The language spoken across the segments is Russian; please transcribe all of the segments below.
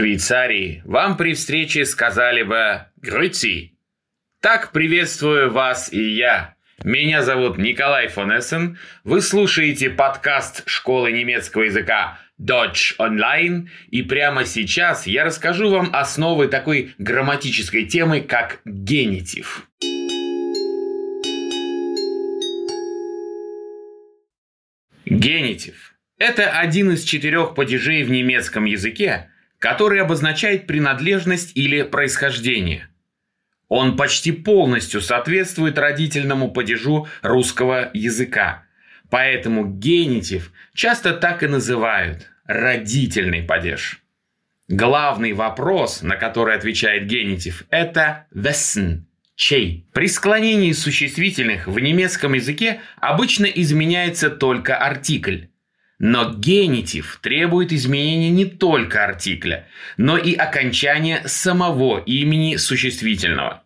Швейцарии вам при встрече сказали бы «Грыци». Так приветствую вас и я. Меня зовут Николай фон Эссен. Вы слушаете подкаст школы немецкого языка Dodge Online. И прямо сейчас я расскажу вам основы такой грамматической темы, как генитив. Генитив – это один из четырех падежей в немецком языке, который обозначает принадлежность или происхождение. Он почти полностью соответствует родительному падежу русского языка. Поэтому генитив часто так и называют – родительный падеж. Главный вопрос, на который отвечает генитив, это «wessen» – чей. При склонении существительных в немецком языке обычно изменяется только артикль. Но генитив требует изменения не только артикля, но и окончания самого имени существительного.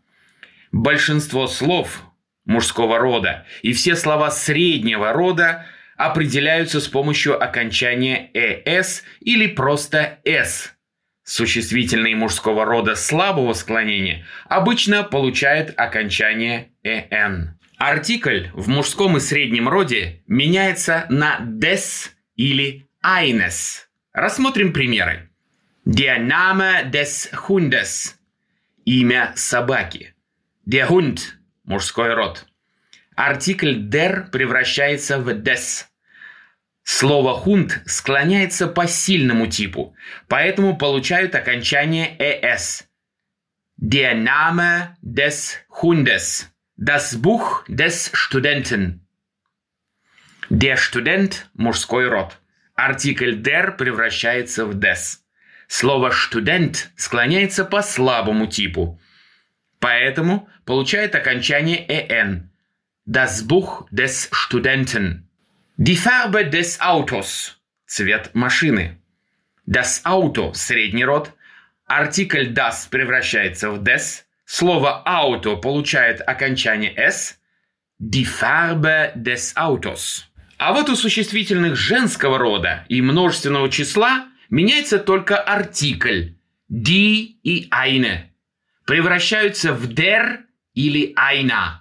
Большинство слов мужского рода и все слова среднего рода определяются с помощью окончания «эс» или просто «с». Существительные мужского рода слабого склонения обычно получают окончание «эн». Артикль в мужском и среднем роде меняется на «des» или eines. Рассмотрим примеры. Der Name des Hundes – имя собаки. Der Hund – мужской род. Артикль der превращается в des. Слово «хунд» склоняется по сильному типу, поэтому получают окончание «es». Der Name des Hundes. Das Buch des Studenten. Der Student – мужской род. Артикль der превращается в des. Слово «студент» склоняется по слабому типу. Поэтому получает окончание «en». Das Buch des Studenten. Die Farbe des Autos – цвет машины. Das Auto – средний род. Артикль das превращается в des. Слово «auto» получает окончание «s». Die Farbe des Autos. А вот у существительных женского рода и множественного числа меняется только артикль «die» и «eine». Превращаются в «der» или «einer».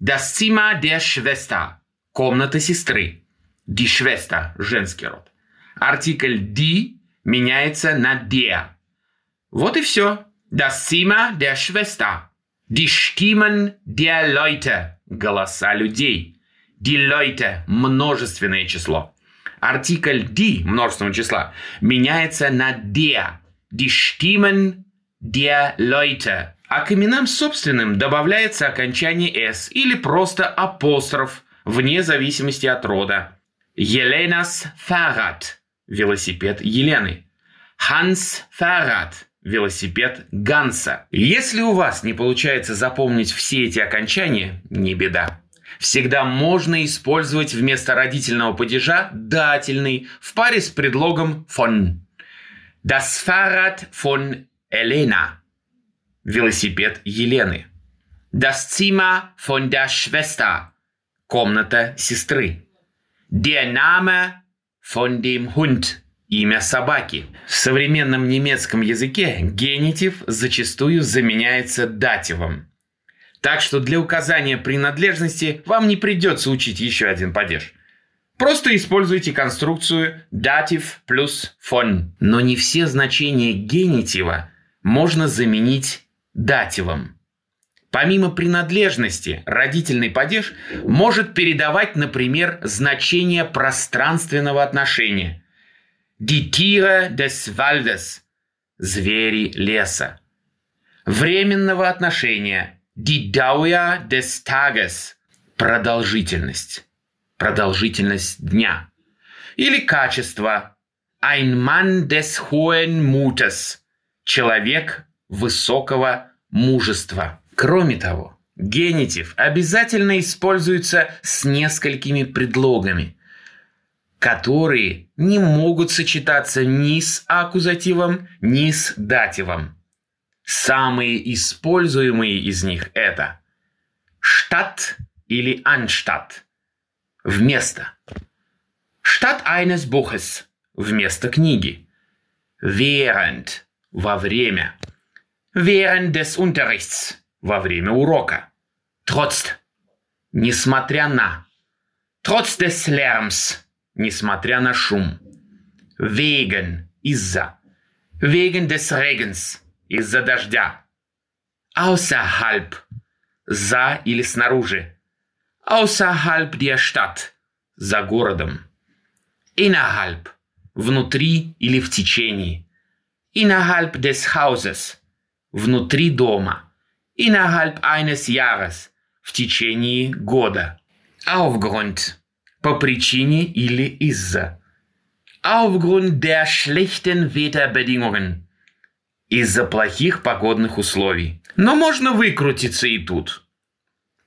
Das Zimmer der Schwester – комната сестры. Die Schwester – женский род. Артикль «die» меняется на «der». Вот и все. Das Zimmer der Schwester. Die Stimmen der Leute – голоса людей – Die Leute – множественное число. Артикль die множественного числа меняется на der. Die Stimmen der Leute. А к именам собственным добавляется окончание «с» или просто апостроф, вне зависимости от рода. Еленас Fahrrad – велосипед Елены. Hans Fahrrad – велосипед Ганса. Если у вас не получается запомнить все эти окончания, не беда всегда можно использовать вместо родительного падежа дательный в паре с предлогом von. Das Fahrrad von Elena. Велосипед Елены. Das Zimmer von der Schwester. Комната сестры. Der Name von dem Hund. Имя собаки. В современном немецком языке генитив зачастую заменяется дативом. Так что для указания принадлежности вам не придется учить еще один падеж. Просто используйте конструкцию датив плюс von. Но не все значения генитива можно заменить дативом. Помимо принадлежности, родительный падеж может передавать, например, значение пространственного отношения. Die Tiere des Waldes – звери леса. Временного отношения – Dauer des Tages – продолжительность, продолжительность дня. Или качество – ein Mann des hohen Mutes – человек высокого мужества. Кроме того, генитив обязательно используется с несколькими предлогами, которые не могут сочетаться ни с аккузативом, ни с дативом. Самые используемые из них это штат или анштадт – вместо. Statt eines Buches – вместо книги. Während во время. Während des Unterrichts – во время урока. Trotz – несмотря на. Trotz des Lärms – несмотря на шум. Wegen – из-за. Wegen des Regens – из-за дождя. Außerhalb – за или снаружи. Außerhalb der Stadt – за городом. Innerhalb – внутри или в течение. Innerhalb des Hauses – внутри дома. Innerhalb eines Jahres – в течение года. Aufgrund – по причине или из-за. Aufgrund der schlechten Wetterbedingungen – из-за плохих погодных условий. Но можно выкрутиться и тут.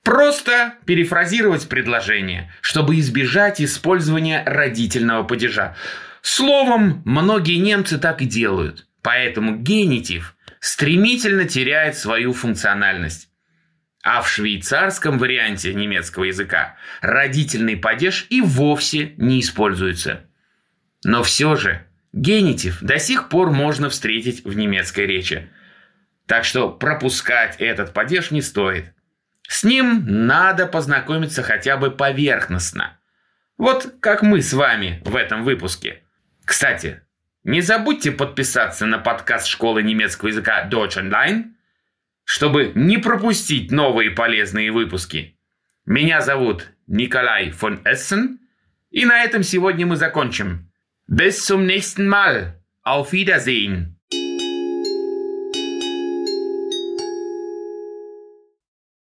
Просто перефразировать предложение, чтобы избежать использования родительного падежа. Словом, многие немцы так и делают. Поэтому генитив стремительно теряет свою функциональность. А в швейцарском варианте немецкого языка родительный падеж и вовсе не используется. Но все же генитив до сих пор можно встретить в немецкой речи. Так что пропускать этот падеж не стоит. С ним надо познакомиться хотя бы поверхностно. Вот как мы с вами в этом выпуске. Кстати, не забудьте подписаться на подкаст школы немецкого языка Deutsch Online, чтобы не пропустить новые полезные выпуски. Меня зовут Николай фон Эссен, и на этом сегодня мы закончим. Bis zum nächsten Mal. Auf Wiedersehen.